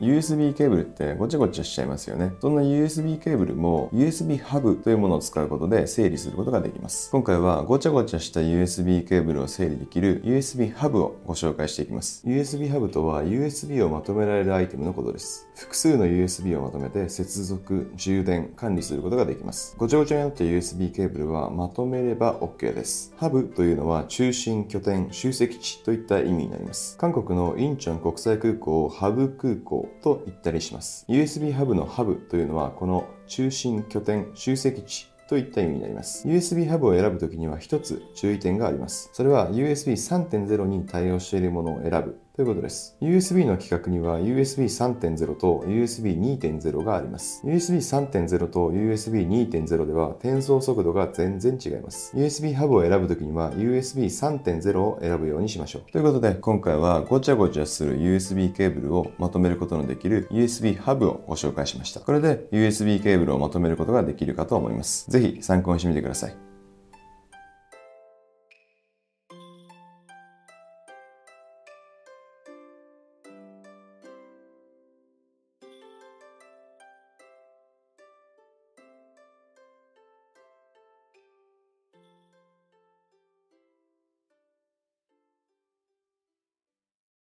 USB ケーブルってごちゃごちゃしちゃいますよね。そんな USB ケーブルも USB ハブというものを使うことで整理することができます。今回はごちゃごちゃした USB ケーブルを整理できる USB ハブをご紹介していきます。USB ハブとは USB をまとめられるアイテムのことです。複数の USB をまとめて接続、充電、管理することができます。ごちゃごちゃになった USB ケーブルはまとめれば OK です。ハブというのは中心、拠点、集積地といった意味になります。韓国のインチョン国際空港をハブ空港と言ったりします。USB ハブのハブというのはこの中心、拠点、集積地といった意味になります。USB ハブを選ぶときには一つ注意点があります。それは USB 3.0に対応しているものを選ぶということです。USB の規格には USB 3.0と USB 2.0があります。USB 3.0と USB 2.0では転送速度が全然違います。USB ハブを選ぶときには USB 3.0を選ぶようにしましょう。ということで今回はごちゃごちゃする USB ケーブルをまとめることのできる USB ハブをご紹介しました。これで USB ケーブルをまとめることができるかと思います。ぜひ参考にしてみてください。